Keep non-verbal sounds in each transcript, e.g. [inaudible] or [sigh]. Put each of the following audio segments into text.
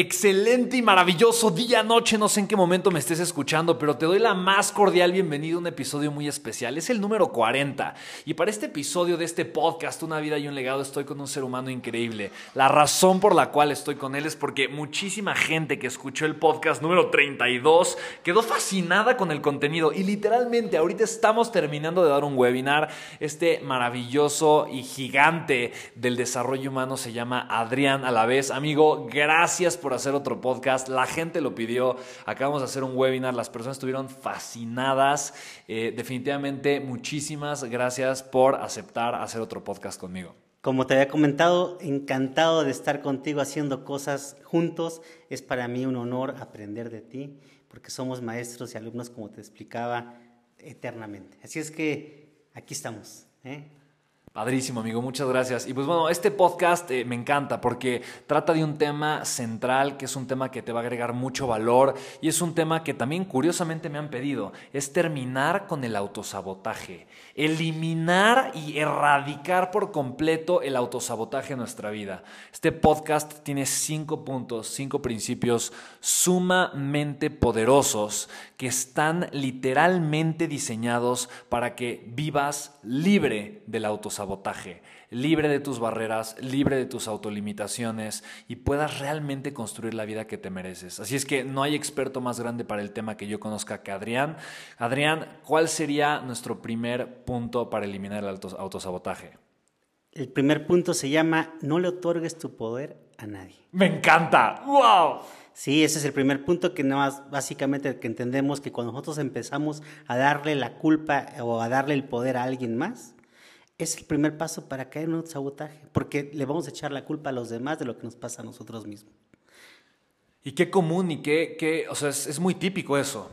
Excelente y maravilloso día, noche, no sé en qué momento me estés escuchando, pero te doy la más cordial bienvenida a un episodio muy especial. Es el número 40 y para este episodio de este podcast, Una vida y un legado, estoy con un ser humano increíble. La razón por la cual estoy con él es porque muchísima gente que escuchó el podcast número 32 quedó fascinada con el contenido y literalmente ahorita estamos terminando de dar un webinar. Este maravilloso y gigante del desarrollo humano se llama Adrián vez, Amigo, gracias por hacer otro podcast. La gente lo pidió. Acabamos de hacer un webinar. Las personas estuvieron fascinadas. Eh, definitivamente, muchísimas gracias por aceptar hacer otro podcast conmigo. Como te había comentado, encantado de estar contigo haciendo cosas juntos. Es para mí un honor aprender de ti, porque somos maestros y alumnos, como te explicaba, eternamente. Así es que aquí estamos. ¿eh? Padrísimo, amigo, muchas gracias. Y pues bueno, este podcast eh, me encanta porque trata de un tema central, que es un tema que te va a agregar mucho valor y es un tema que también curiosamente me han pedido, es terminar con el autosabotaje, eliminar y erradicar por completo el autosabotaje en nuestra vida. Este podcast tiene cinco puntos, cinco principios sumamente poderosos que están literalmente diseñados para que vivas libre del autosabotaje libre de tus barreras, libre de tus autolimitaciones y puedas realmente construir la vida que te mereces. Así es que no hay experto más grande para el tema que yo conozca que Adrián. Adrián, ¿cuál sería nuestro primer punto para eliminar el autosabotaje? El primer punto se llama no le otorgues tu poder a nadie. Me encanta. ¡Wow! Sí, ese es el primer punto que no básicamente que entendemos que cuando nosotros empezamos a darle la culpa o a darle el poder a alguien más, es el primer paso para caer en un sabotaje, porque le vamos a echar la culpa a los demás de lo que nos pasa a nosotros mismos. Y qué común y qué, qué o sea, es muy típico eso.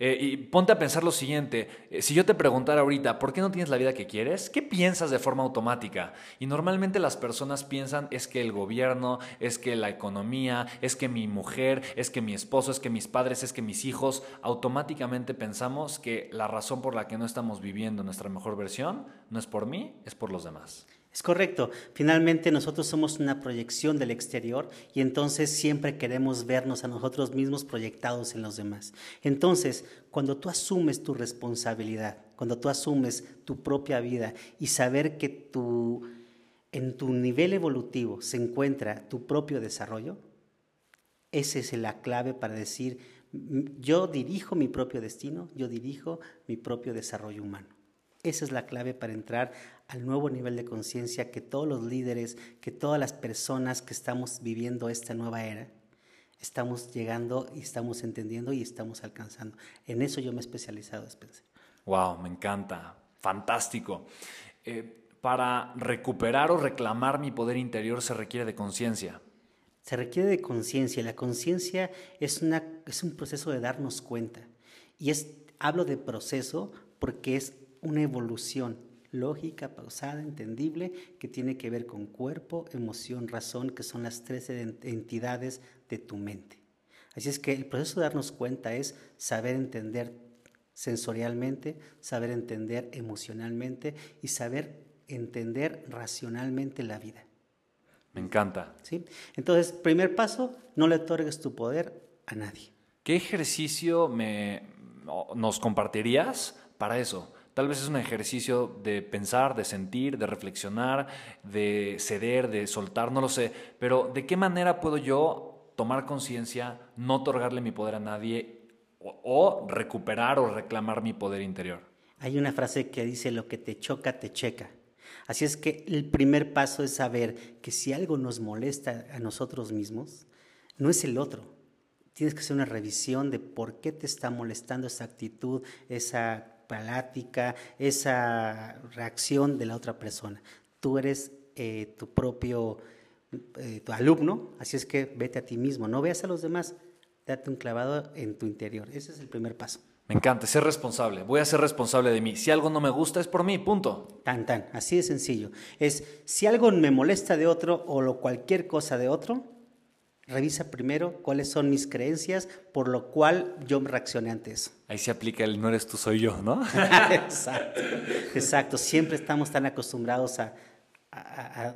Eh, y ponte a pensar lo siguiente, eh, si yo te preguntara ahorita, ¿por qué no tienes la vida que quieres? ¿Qué piensas de forma automática? Y normalmente las personas piensan es que el gobierno, es que la economía, es que mi mujer, es que mi esposo, es que mis padres, es que mis hijos, automáticamente pensamos que la razón por la que no estamos viviendo nuestra mejor versión no es por mí, es por los demás. Es correcto. Finalmente nosotros somos una proyección del exterior y entonces siempre queremos vernos a nosotros mismos proyectados en los demás. Entonces, cuando tú asumes tu responsabilidad, cuando tú asumes tu propia vida y saber que tu, en tu nivel evolutivo se encuentra tu propio desarrollo, esa es la clave para decir, yo dirijo mi propio destino, yo dirijo mi propio desarrollo humano. Esa es la clave para entrar al nuevo nivel de conciencia que todos los líderes, que todas las personas que estamos viviendo esta nueva era, estamos llegando y estamos entendiendo y estamos alcanzando. En eso yo me he especializado, Spencer. Wow, me encanta. Fantástico. Eh, para recuperar o reclamar mi poder interior se requiere de conciencia. Se requiere de conciencia. La conciencia es, es un proceso de darnos cuenta. Y es, hablo de proceso porque es una evolución lógica, pausada, entendible, que tiene que ver con cuerpo, emoción, razón, que son las tres entidades de tu mente. Así es que el proceso de darnos cuenta es saber entender sensorialmente, saber entender emocionalmente y saber entender racionalmente la vida. Me encanta. ¿sí? Entonces, primer paso, no le otorgues tu poder a nadie. ¿Qué ejercicio me, nos compartirías para eso? Tal vez es un ejercicio de pensar, de sentir, de reflexionar, de ceder, de soltar, no lo sé. Pero ¿de qué manera puedo yo tomar conciencia, no otorgarle mi poder a nadie o, recuperar o reclamar mi poder interior? Hay una frase que dice, lo que te choca, te checa. Así es que el primer paso es saber que si algo nos molesta a nosotros mismos, no es el otro. Tienes que hacer una revisión de por qué te está molestando esa actitud, esa plática, esa reacción de la otra persona. Tú eres eh, tu propio eh, tu alumno, así es que vete a ti mismo, no veas a los demás, date un clavado en tu interior. Ese es el primer paso. Me encanta, ser responsable. Voy a ser responsable de mí. Si algo no me gusta es por mí, punto. Tan, tan, así de sencillo. Es, si algo me molesta de otro o lo, cualquier cosa de otro, Revisa primero cuáles son mis creencias, por lo cual yo me reaccioné ante eso. Ahí se aplica el no eres tú, soy yo, ¿no? [laughs] [laughs] exacto, exacto. Siempre estamos tan acostumbrados a,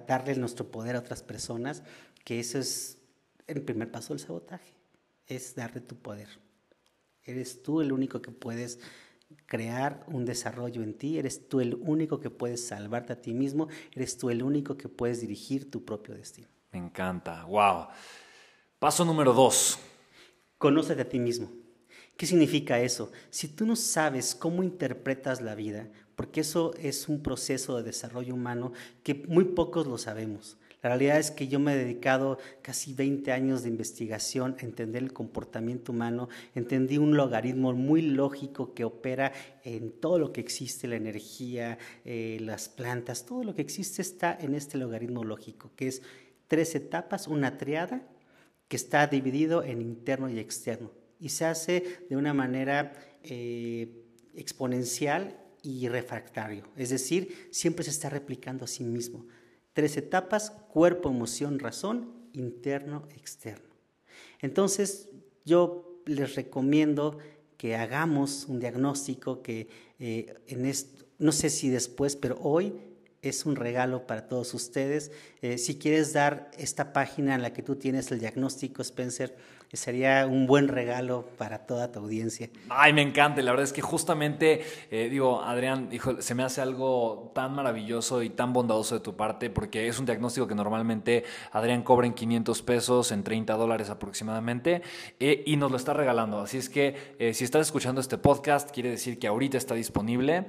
darle nuestro poder a otras personas que eso es el primer paso del sabotaje, es darle tu poder. Eres tú el único que puedes crear un desarrollo en ti, eres tú el único que puedes salvarte a ti mismo, eres tú el único que puedes dirigir tu propio destino. Me encanta, wow. Paso número dos. Conócete a ti mismo. ¿Qué significa eso? Si tú no sabes cómo interpretas la vida, porque eso es un proceso de desarrollo humano que muy pocos lo sabemos. La realidad es que yo me he dedicado casi 20 años de investigación a entender el comportamiento humano, entendí un logaritmo muy lógico que opera en todo lo que existe, la energía, eh, las plantas, todo lo que existe está en este logaritmo lógico, que es tres etapas, una triada que está dividido en interno y externo y se hace de una manera eh, exponencial y refractario, es decir, siempre se está replicando a sí mismo. Tres etapas, cuerpo, emoción, razón, interno, externo. Entonces, yo les recomiendo que hagamos un diagnóstico que eh, en esto, no sé si después, pero hoy es un regalo para todos ustedes. Eh, si quieres dar esta página en la que tú tienes el diagnóstico, Spencer, sería un buen regalo para toda tu audiencia. Ay, me encanta. La verdad es que justamente, eh, digo, Adrián, hijo, se me hace algo tan maravilloso y tan bondadoso de tu parte, porque es un diagnóstico que normalmente Adrián cobra en 500 pesos, en 30 dólares aproximadamente, eh, y nos lo está regalando. Así es que eh, si estás escuchando este podcast, quiere decir que ahorita está disponible.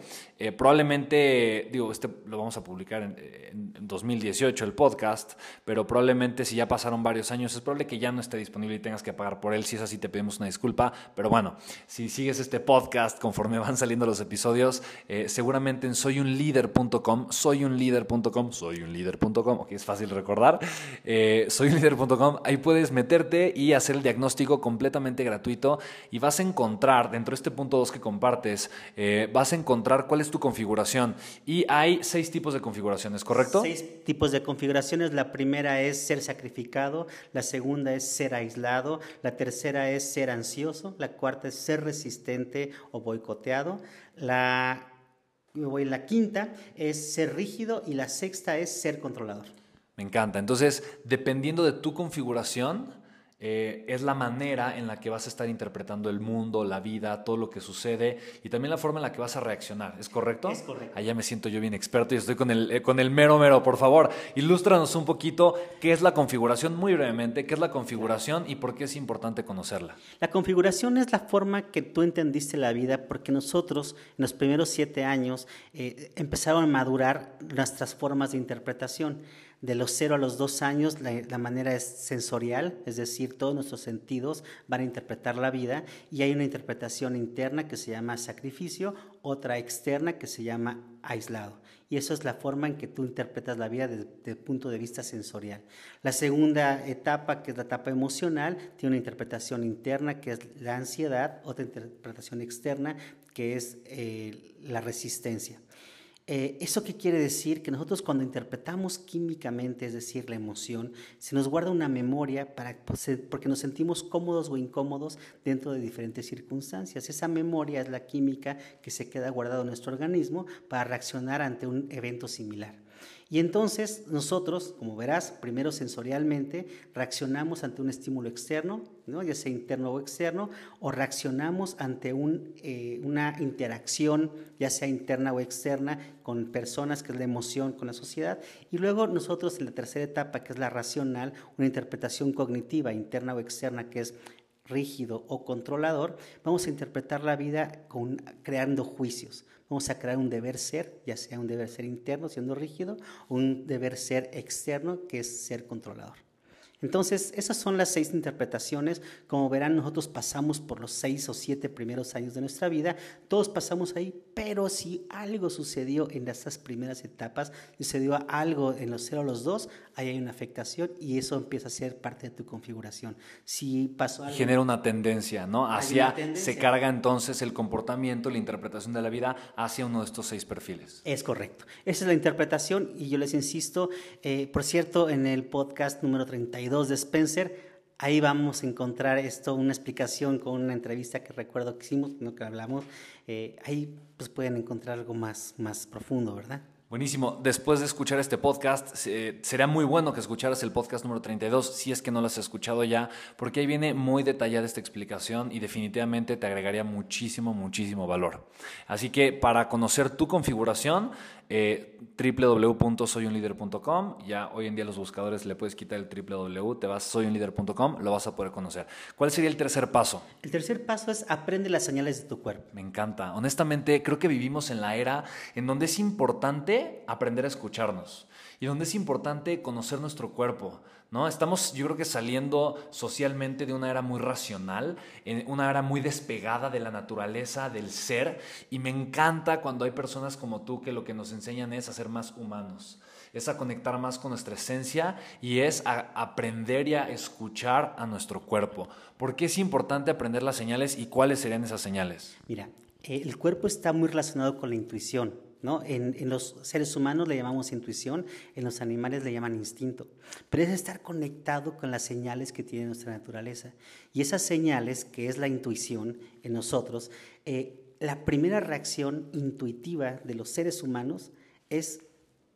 probablemente, digo, este lo vamos a publicar en, en 2018, el podcast, pero probablemente si ya pasaron varios años, es probable que ya no esté disponible y tengas que pagar por él. Si es así, te pedimos una disculpa. Pero bueno, si sigues este podcast conforme [laughs] van saliendo los episodios, eh, seguramente en soyunlider.com, soyunlider.com, soyunlider.com, ok, es fácil recordar, eh, soyunlider.com, ahí puedes meterte y hacer el diagnóstico completamente gratuito y vas a encontrar, dentro de este punto 2 que compartes, eh, vas a encontrar cuál es tu configuración. Y hay seis tipos de configuraciones, ¿correcto? Seis tipos de configuraciones. La primera es ser sacrificado, la segunda es ser aislado, la tercera es ser ansioso, la cuarta es ser resistente o boicoteado, la, la quinta es ser rígido y la sexta es ser controlador. Me encanta. Entonces, dependiendo de tu configuración, eh, es la manera en la que vas a estar interpretando el mundo, la vida, todo lo que sucede y también la forma en la que vas a reaccionar. ¿Es correcto? Es correcto. Allá me siento yo bien experto y estoy con el, eh, con el mero mero. Por favor, ilústranos un poquito qué es la configuración, muy brevemente, qué es la configuración y por qué es importante conocerla. La configuración es la forma que tú entendiste la vida porque nosotros en los primeros siete años eh, empezaron a madurar nuestras formas de interpretación de los 0 a los 2 años la, manera es sensorial, es decir, todos nuestros sentidos van a interpretar la vida y hay una interpretación interna que se llama sacrificio, otra externa que se llama aislado. Y eso es la forma en que tú interpretas la vida desde, el punto de vista sensorial. La segunda etapa, que es la etapa emocional, tiene una interpretación interna que es la ansiedad, otra interpretación externa que es eh, la resistencia. Eh, ¿Eso qué quiere decir? Que nosotros cuando interpretamos químicamente, es decir, la emoción, se nos guarda una memoria para, porque nos sentimos cómodos o incómodos dentro de diferentes circunstancias. Esa memoria es la química que se queda guardada en nuestro organismo para reaccionar ante un evento similar. Y entonces nosotros, como verás, primero sensorialmente reaccionamos ante un estímulo externo, ¿no? ya sea interno o externo, o reaccionamos ante eh, una interacción, ya sea interna o externa, con personas, que es la emoción, con la sociedad. Y luego nosotros en la tercera etapa, que es la racional, una interpretación cognitiva, interna o externa, que es rígido o controlador, vamos a interpretar la vida con, creando juicios. Vamos a crear un deber ser, ya sea un deber ser interno, siendo rígido, un deber ser externo, que es ser controlador. Entonces, esas son las seis interpretaciones. Como verán, nosotros pasamos por los seis o siete primeros años de nuestra vida. Todos pasamos ahí, pero si algo sucedió en estas primeras etapas, sucedió algo en los cero o los dos, ahí hay una afectación y eso empieza a ser parte de tu configuración. Si pasó algo, Genera una tendencia, ¿no? Hacia, se carga entonces el comportamiento, la interpretación de la vida hacia uno de estos seis perfiles. Es correcto. Esa es la interpretación y yo les insisto, eh, por cierto, en el podcast número 32, de Spencer, ahí vamos a encontrar esto, una explicación con una entrevista que recuerdo que hicimos, no que hablamos, eh, ahí pues pueden encontrar algo más, más profundo, ¿verdad? Buenísimo. Después de escuchar este podcast, sería muy bueno que escucharas el podcast número 32, si es que no lo has escuchado ya, porque ahí viene muy detallada esta explicación y definitivamente te agregaría muchísimo, muchísimo valor. Así que para conocer tu configuración, eh. Ya hoy en día los buscadores le puedes quitar el www, te vas a soyunlider.com, lo vas a poder conocer. ¿Cuál sería el tercer paso? El tercer paso es aprende las señales de tu cuerpo. Me encanta. Honestamente, creo que vivimos en la era en donde es importante aprender a escucharnos y donde es importante conocer nuestro cuerpo. ¿No? Estamos, yo creo que saliendo socialmente de una era muy racional, en una era muy despegada de la naturaleza, del ser, y me encanta cuando hay personas como tú que lo que nos enseñan es a ser más humanos, es a conectar más con nuestra esencia y es a aprender y a escuchar a nuestro cuerpo. ¿Por qué es importante aprender las señales y cuáles serían esas señales? Mira, el cuerpo está muy relacionado con la intuición. En, los seres humanos le llamamos intuición, en los animales le llaman instinto, pero es estar conectado con las señales que tiene nuestra naturaleza. Y esas señales, que es la intuición en nosotros, eh, la primera reacción intuitiva de los seres humanos es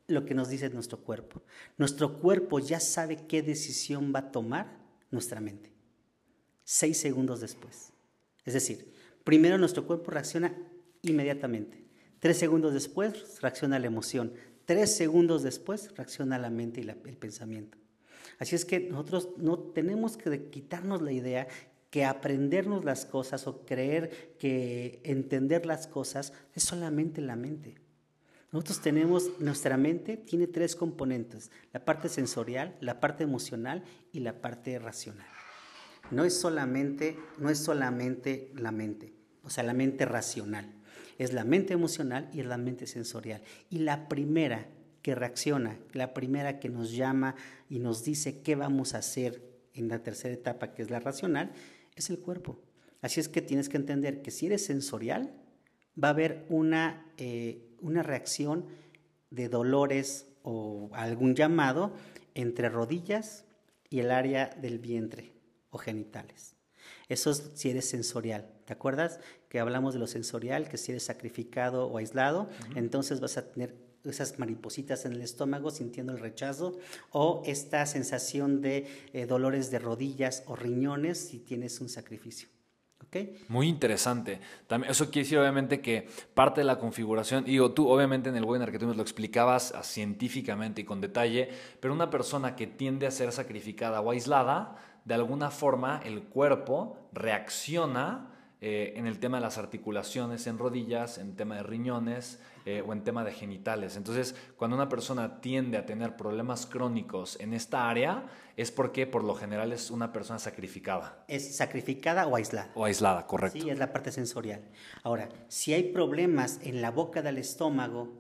lo que nos dice nuestro cuerpo. Nuestro cuerpo ya sabe qué decisión va a tomar nuestra mente, seis segundos después. Es decir, primero nuestro cuerpo reacciona inmediatamente. Tres segundos después reacciona la emoción. Tres segundos después reacciona la mente y el pensamiento. Así es que nosotros no tenemos que quitarnos la idea que aprendernos las cosas o creer que entender las cosas es solamente la mente. Nosotros tenemos, nuestra mente tiene tres componentes, la parte sensorial, la parte emocional y la parte racional. No es solamente, no es solamente la mente, o sea, la mente racional. Es la mente emocional y la mente sensorial. Y la primera que reacciona, la primera que nos llama y nos dice qué vamos a hacer en la tercera etapa, que es la racional, es el cuerpo. Así es que tienes que entender que si eres sensorial, va a haber una, eh, una reacción de dolores o algún llamado entre rodillas y el área del vientre o genitales. Eso es si eres sensorial. ¿Te acuerdas que hablamos de lo sensorial, que si eres sacrificado o aislado, entonces vas a tener esas maripositas en el estómago sintiendo el rechazo o esta sensación de eh, dolores de rodillas o riñones si tienes un sacrificio. ¿Okay? Muy interesante. También, eso quiere decir obviamente que parte de la configuración, digo, tú obviamente en el webinar que tú nos lo explicabas científicamente y con detalle, pero una persona que tiende a ser sacrificada o aislada, de alguna forma el cuerpo reacciona eh, en el tema de las articulaciones en rodillas, en tema de riñones eh, o en tema de genitales. Entonces, cuando una persona tiende a tener problemas crónicos en esta área, es porque por lo general es una persona sacrificada. Es sacrificada o aislada. O aislada, correcto. Sí, es la parte sensorial. Ahora, si hay problemas en la boca del estómago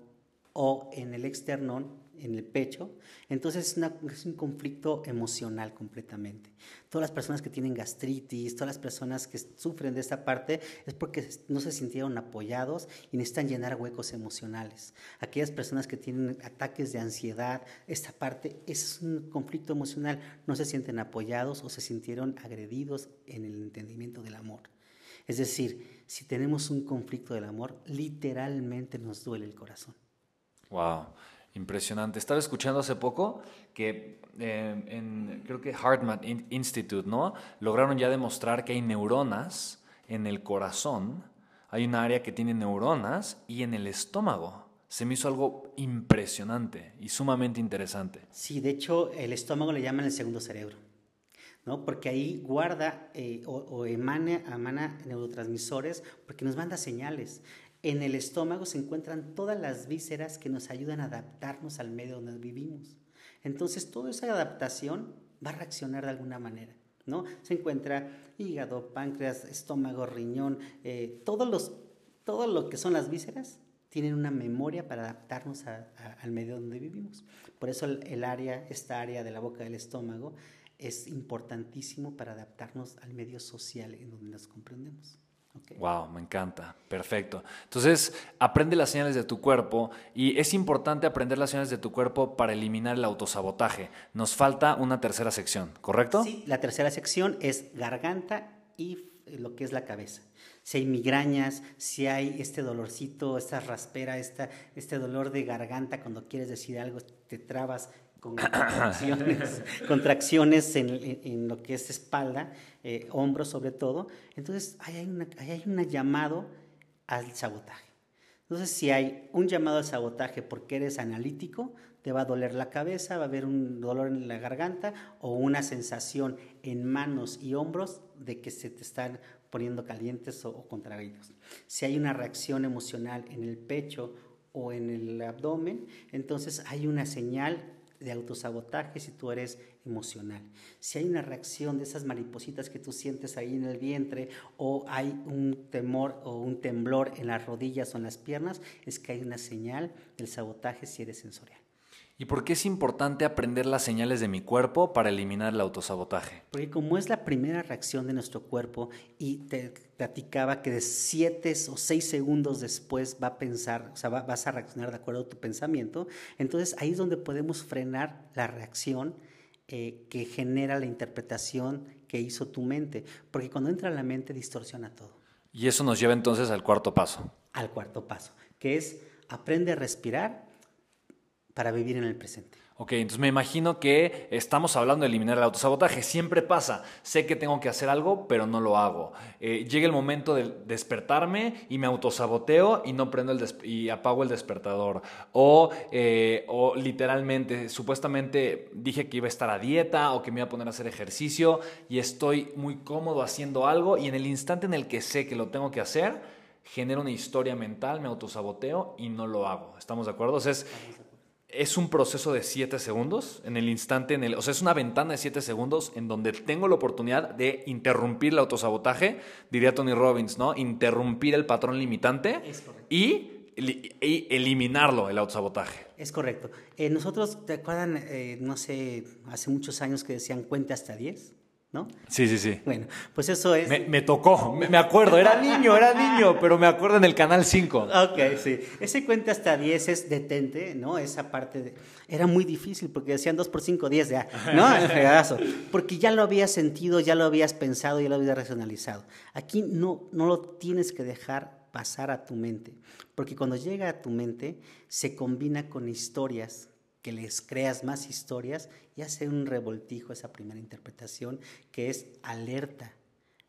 o en el externón, en el pecho, entonces es, un conflicto emocional completamente. Todas las personas que tienen gastritis, todas las personas que sufren de esta parte es porque no se sintieron apoyados y necesitan llenar huecos emocionales. Aquellas personas que tienen ataques de ansiedad, esta parte es un conflicto emocional, no se sienten apoyados o se sintieron agredidos en el entendimiento del amor. Es decir, si tenemos un conflicto del amor, literalmente nos duele el corazón. Wow. Impresionante. Estaba escuchando hace poco que eh, en, creo que HeartMath Institute, ¿no? Lograron ya demostrar que hay neuronas en el corazón, hay un área que tiene neuronas y en el estómago. Se me hizo algo impresionante y sumamente interesante. Sí, de hecho, el estómago le llaman el segundo cerebro. ¿no? Porque ahí guarda eh, o, emana, emana neurotransmisores porque nos manda señales. En el estómago se encuentran todas las vísceras que nos ayudan a adaptarnos al medio donde vivimos. Entonces, toda esa adaptación va a reaccionar de alguna manera. ¿no? Se encuentra hígado, páncreas, estómago, riñón, eh, todos los, todo lo que son las vísceras tienen una memoria para adaptarnos al medio donde vivimos. Por eso el, área, esta área de la boca del estómago, es importantísimo para adaptarnos al medio social en donde nos comprendemos. Wow, me encanta. Perfecto. Entonces, aprende las señales de tu cuerpo y es importante aprender las señales de tu cuerpo para eliminar el autosabotaje. Nos falta una tercera sección, ¿correcto? Sí, la tercera sección es garganta y lo que es la cabeza. Si hay migrañas, si hay este dolorcito, esta raspera, esta, este dolor de garganta cuando quieres decir algo, te trabas con contracciones, [laughs] contracciones en, lo que es espalda, eh, hombros sobre todo. Entonces, ahí hay, una, hay un llamado al sabotaje. Entonces, si hay un llamado al sabotaje porque eres analítico, te va a doler la cabeza, va a haber un dolor en la garganta o una sensación en manos y hombros de que se te están poniendo calientes o, o contraídos. Si hay una reacción emocional en el pecho o en el abdomen, entonces hay una señal de autosabotaje si tú eres emocional. Si hay una reacción de esas maripositas que tú sientes ahí en el vientre o hay un temor o un temblor en las rodillas o en las piernas, es que hay una señal del sabotaje si eres sensorial. ¿Y por qué es importante aprender las señales de mi cuerpo para eliminar el autosabotaje? Porque como es la primera reacción de nuestro cuerpo y te platicaba que de siete o seis segundos después va a pensar, o sea, vas a reaccionar de acuerdo a tu pensamiento, entonces ahí es donde podemos frenar la reacción eh, que genera la interpretación que hizo tu mente, porque cuando entra la mente distorsiona todo. Y eso nos lleva entonces al cuarto paso. Al cuarto paso, que es aprende a respirar para vivir en el presente. Ok, entonces me imagino que estamos hablando de eliminar el autosabotaje. Siempre pasa. Sé que tengo que hacer algo, pero no lo hago. Eh, llega el momento de despertarme y me autosaboteo y no prendo el y apago el despertador. O, eh, o literalmente, supuestamente dije que iba a estar a dieta o que me iba a poner a hacer ejercicio y estoy muy cómodo haciendo algo y en el instante en el que sé que lo tengo que hacer, genero una historia mental, me autosaboteo y no lo hago. ¿Estamos de acuerdo? O sea, es, un proceso de 7 segundos, en el instante, en el, o sea, es una ventana de 7 segundos en donde tengo la oportunidad de interrumpir el autosabotaje, diría Tony Robbins, ¿no? Interrumpir el patrón limitante y, eliminarlo, el autosabotaje. Es correcto. Eh, nosotros, ¿te acuerdan, eh, no sé, hace muchos años que decían cuenta hasta 10? ¿No? Sí, sí, sí. Bueno, pues eso es... Me, tocó, me, acuerdo, era niño, era niño, pero me acuerdo en el Canal 5. Ok, sí. Ese cuenta hasta 10 es detente, ¿no? Esa parte de... Era muy difícil porque decían 2 por 5, 10 ya, ¿no? [laughs] porque ya lo habías sentido, ya lo habías pensado, ya lo habías racionalizado. Aquí no, no lo tienes que dejar pasar a tu mente, porque cuando llega a tu mente se combina con historias que les creas más historias y hace un revoltijo esa primera interpretación que es alerta.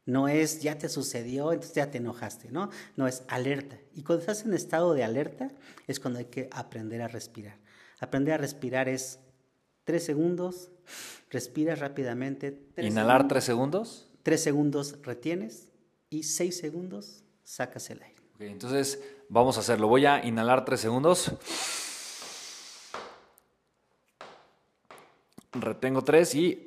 No es ya te sucedió, entonces ya te enojaste, ¿no? No es alerta. Y cuando estás en estado de alerta es cuando hay que aprender a respirar. Aprender a respirar es tres segundos, respiras rápidamente. Inhalar tres segundos. Tres segundos retienes y seis segundos sacas el aire. entonces vamos a hacerlo. Voy a inhalar tres segundos. Retengo tres y...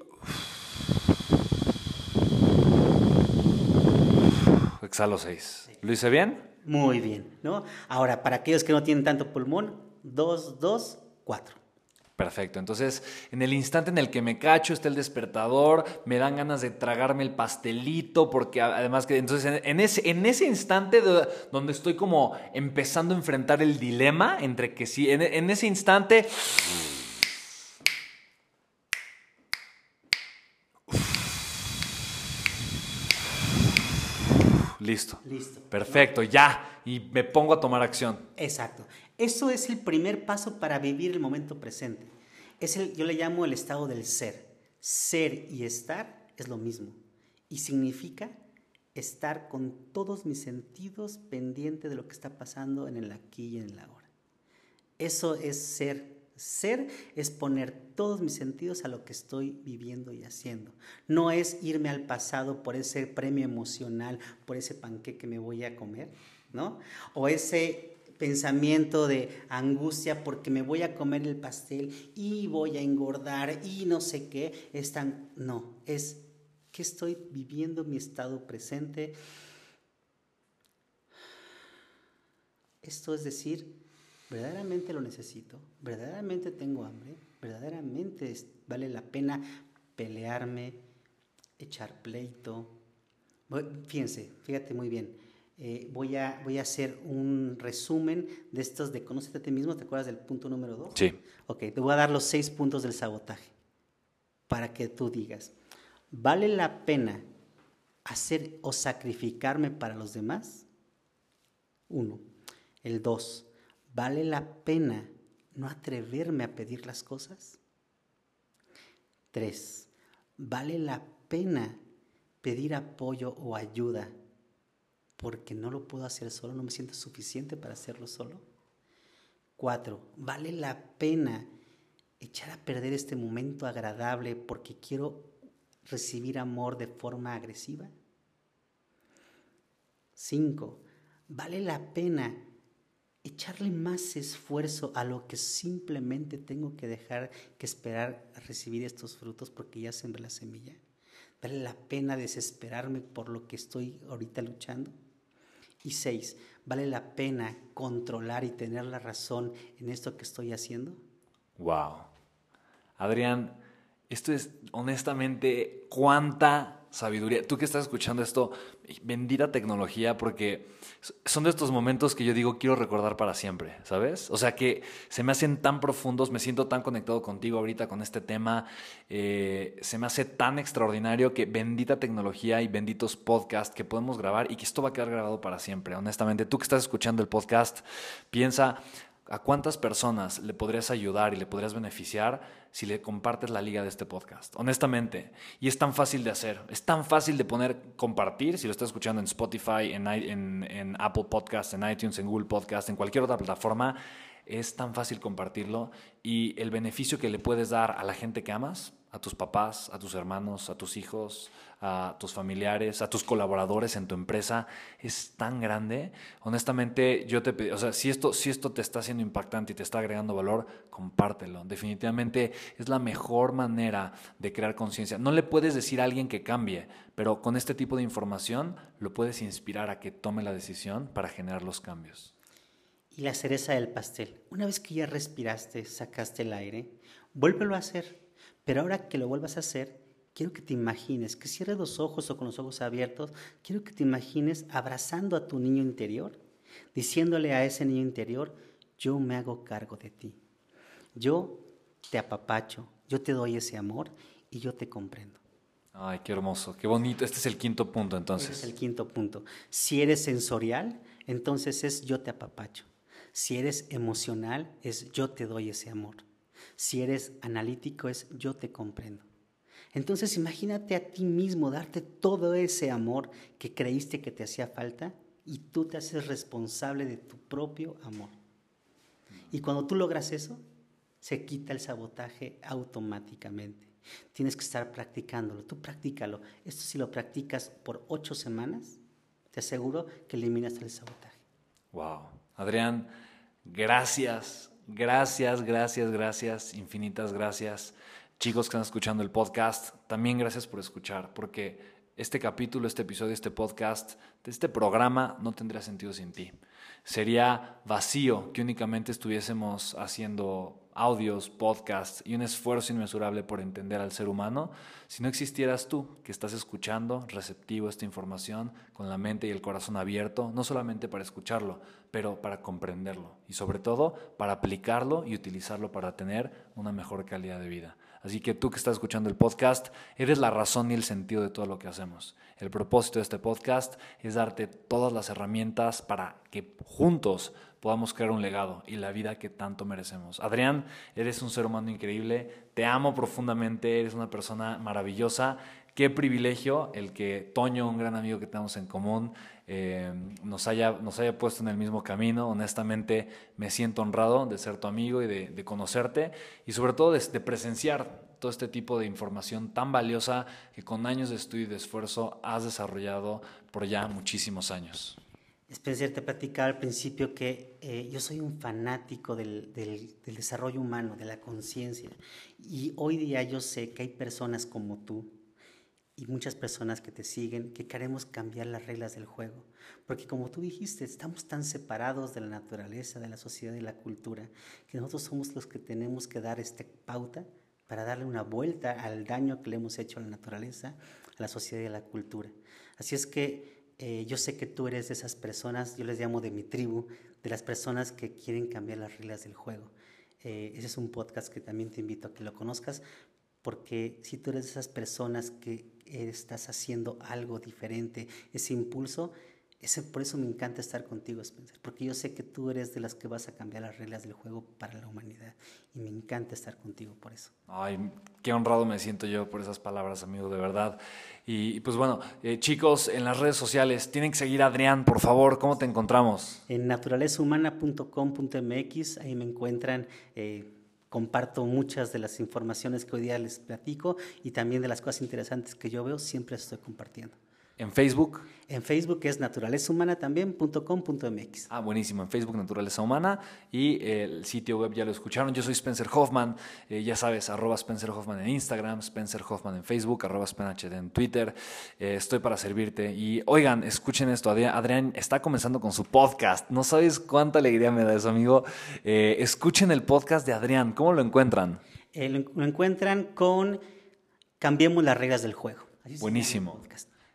Exhalo seis. ¿Lo hice bien? Muy bien, ¿no? Ahora, para aquellos que no tienen tanto pulmón, dos, dos, cuatro. Perfecto. Entonces, en el instante en el que me cacho está el despertador, me dan ganas de tragarme el pastelito, porque además que entonces en, ese, en ese instante donde estoy como empezando a enfrentar el dilema entre que sí, en ese instante Listo. Listo. Perfecto, ya. Y me pongo a tomar acción. Exacto. Eso es el primer paso para vivir el momento presente. Es el, yo le llamo el estado del ser. Ser y estar es lo mismo. Y significa estar con todos mis sentidos pendiente de lo que está pasando en el aquí y en el ahora. Eso es ser. Ser es poner todos mis sentidos a lo que estoy viviendo y haciendo. No es irme al pasado por ese premio emocional, por ese panqueque que me voy a comer, ¿no? O ese pensamiento de angustia porque me voy a comer el pastel y voy a engordar y no sé qué. Es no, es que estoy viviendo mi estado presente. Esto es decir, verdaderamente lo necesito, verdaderamente tengo hambre, verdaderamente vale la pena pelearme, echar pleito. Fíjense, fíjate muy bien. Eh, voy, a, voy a hacer un resumen de estos de conócete a ti mismo. ¿Te acuerdas del punto número dos? Sí. Ok, te voy a dar los seis puntos del sabotaje para que tú digas, ¿vale la pena hacer o sacrificarme para los demás? Uno. El dos, ¿Vale la pena no atreverme a pedir las cosas? Tres, ¿vale la pena pedir apoyo o ayuda porque no lo puedo hacer solo, no me siento suficiente para hacerlo solo? Cuatro, ¿vale la pena echar a perder este momento agradable porque quiero recibir amor de forma agresiva? Cinco, ¿vale la pena echarle más esfuerzo a lo que simplemente tengo que dejar que esperar a recibir estos frutos porque ya sembré la semilla. ¿Vale la pena desesperarme por lo que estoy ahorita luchando? Y seis, ¿vale la pena controlar y tener la razón en esto que estoy haciendo? Wow. Adrián, esto es honestamente cuánta sabiduría. Tú que estás escuchando esto, bendita tecnología, porque son de estos momentos que yo digo quiero recordar para siempre, ¿sabes? O sea que se me hacen tan profundos, me siento tan conectado contigo ahorita con este tema, eh, se me hace tan extraordinario que bendita tecnología y benditos podcasts que podemos grabar y que esto va a quedar grabado para siempre. Honestamente, tú que estás escuchando el podcast, piensa a cuántas personas le podrías ayudar y le podrías beneficiar si le compartes la liga de este podcast. Honestamente. Y es tan fácil de hacer. Es tan fácil de poner compartir. Si lo estás escuchando en Spotify, en, en, Apple Podcast, en iTunes, en Google Podcast, en cualquier otra plataforma. Es tan fácil compartirlo. Y el beneficio que le puedes dar a la gente que amas, a tus papás, a tus hermanos, a tus hijos, a tus familiares, a tus colaboradores en tu empresa, es tan grande. Honestamente, yo te pido, o sea, si esto, si esto te está haciendo impactante y te está agregando valor, compártelo. Definitivamente es la mejor manera de crear conciencia. No le puedes decir a alguien que cambie, pero con este tipo de información lo puedes inspirar a que tome la decisión para generar los cambios. Y la cereza del pastel. Una vez que ya respiraste, sacaste el aire, vuélvelo a hacer. Pero ahora que lo vuelvas a hacer, quiero que te imagines, que cierres los ojos o con los ojos abiertos, quiero que te imagines abrazando a tu niño interior, diciéndole a ese niño interior, yo me hago cargo de ti, yo te apapacho, yo te doy ese amor y yo te comprendo. Ay, qué hermoso, qué bonito. Este es el quinto punto entonces. Este es el quinto punto. Si eres sensorial, entonces es yo te apapacho. Si eres emocional, es yo te doy ese amor. Si eres analítico, es yo te comprendo. Entonces imagínate a ti mismo darte todo ese amor que creíste que te hacía falta y tú te haces responsable de tu propio amor. Y cuando tú logras eso, se quita el sabotaje automáticamente. Tienes que estar practicándolo, tú practícalo. Esto si lo practicas por ocho semanas, te aseguro que eliminas el sabotaje. Wow. Adrián, gracias, gracias, gracias, gracias, infinitas gracias chicos que están escuchando el podcast, también gracias por escuchar, porque este capítulo, este episodio, este podcast, este programa no tendría sentido sin ti. Sería vacío que únicamente estuviésemos haciendo audios, podcasts y un esfuerzo inmesurable por entender al ser humano si no existieras tú que estás escuchando, receptivo a esta información, con la mente y el corazón abierto, no solamente para escucharlo, pero para comprenderlo y sobre todo para aplicarlo y utilizarlo para tener una mejor calidad de vida. Así que tú que estás escuchando el podcast, eres la razón y el sentido de todo lo que hacemos. El propósito de este podcast es darte todas las herramientas para que juntos podamos crear un legado y la vida que tanto merecemos. Adrián, eres un ser humano increíble, te amo profundamente, eres una persona maravillosa. Qué privilegio el que Toño, un gran amigo que tenemos en común, eh, nos, haya, nos haya puesto en el mismo camino. Honestamente, me siento honrado de ser tu amigo y de, conocerte y sobre todo de, presenciar todo este tipo de información tan valiosa que con años de estudio y de esfuerzo has desarrollado por ya muchísimos años. Spencer, te platicaba al principio que eh, yo soy un fanático del desarrollo humano, de la conciencia. Y hoy día yo sé que hay personas como tú, y muchas personas que te siguen que queremos cambiar las reglas del juego. Porque como tú dijiste, estamos tan separados de la naturaleza, de la sociedad y la cultura, que nosotros somos los que tenemos que dar esta pauta para darle una vuelta al daño que le hemos hecho a la naturaleza, a la sociedad y a la cultura. Así es que eh, yo sé que tú eres de esas personas, yo les llamo de mi tribu, de las personas que quieren cambiar las reglas del juego. Eh, ese es un podcast que también te invito a que lo conozcas, porque si tú eres de esas personas que estás haciendo algo diferente, ese impulso, ese, por eso me encanta estar contigo, Spencer, porque yo sé que tú eres de las que vas a cambiar las reglas del juego para la humanidad y me encanta estar contigo por eso. Ay, qué honrado me siento yo por esas palabras, amigo, de verdad. Y, pues bueno, eh, chicos, en las redes sociales tienen que seguir a Adrián, por favor, ¿cómo te encontramos? En naturalezahumana.com.mx, ahí me encuentran. Eh, comparto muchas de las informaciones que hoy día les platico y también de las cosas interesantes que yo veo, siempre estoy compartiendo. ¿En Facebook? En Facebook es naturalezahumana también.com.mx. Ah, buenísimo. En Facebook Naturaleza Humana y el sitio web ya lo escucharon. Yo soy Spencer Hoffman, eh, ya sabes, arroba Spencer Hoffman en Instagram, Spencer Hoffman en Facebook, arroba SpenHD en Twitter. Eh, estoy para servirte. Y oigan, escuchen esto. Adrián está comenzando con su podcast. No sabes cuánta alegría me da eso, amigo. Eh, escuchen el podcast de Adrián. ¿Cómo lo encuentran? lo, encuentran con Cambiemos las reglas del juego. Buenísimo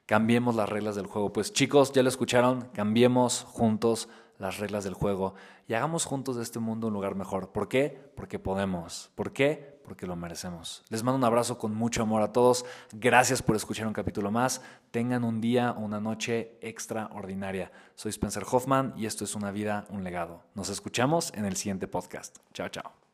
cambiemos las reglas del juego. Pues chicos, ya lo escucharon, cambiemos juntos las reglas del juego y hagamos juntos de este mundo un lugar mejor. ¿Por qué? Porque podemos. ¿Por qué? Porque lo merecemos. Les mando un abrazo con mucho amor a todos. Gracias por escuchar un capítulo más. Tengan un día o una noche extraordinaria. Soy Spencer Hoffman y esto es Una vida, un legado. Nos escuchamos en el siguiente podcast. Chao, chao.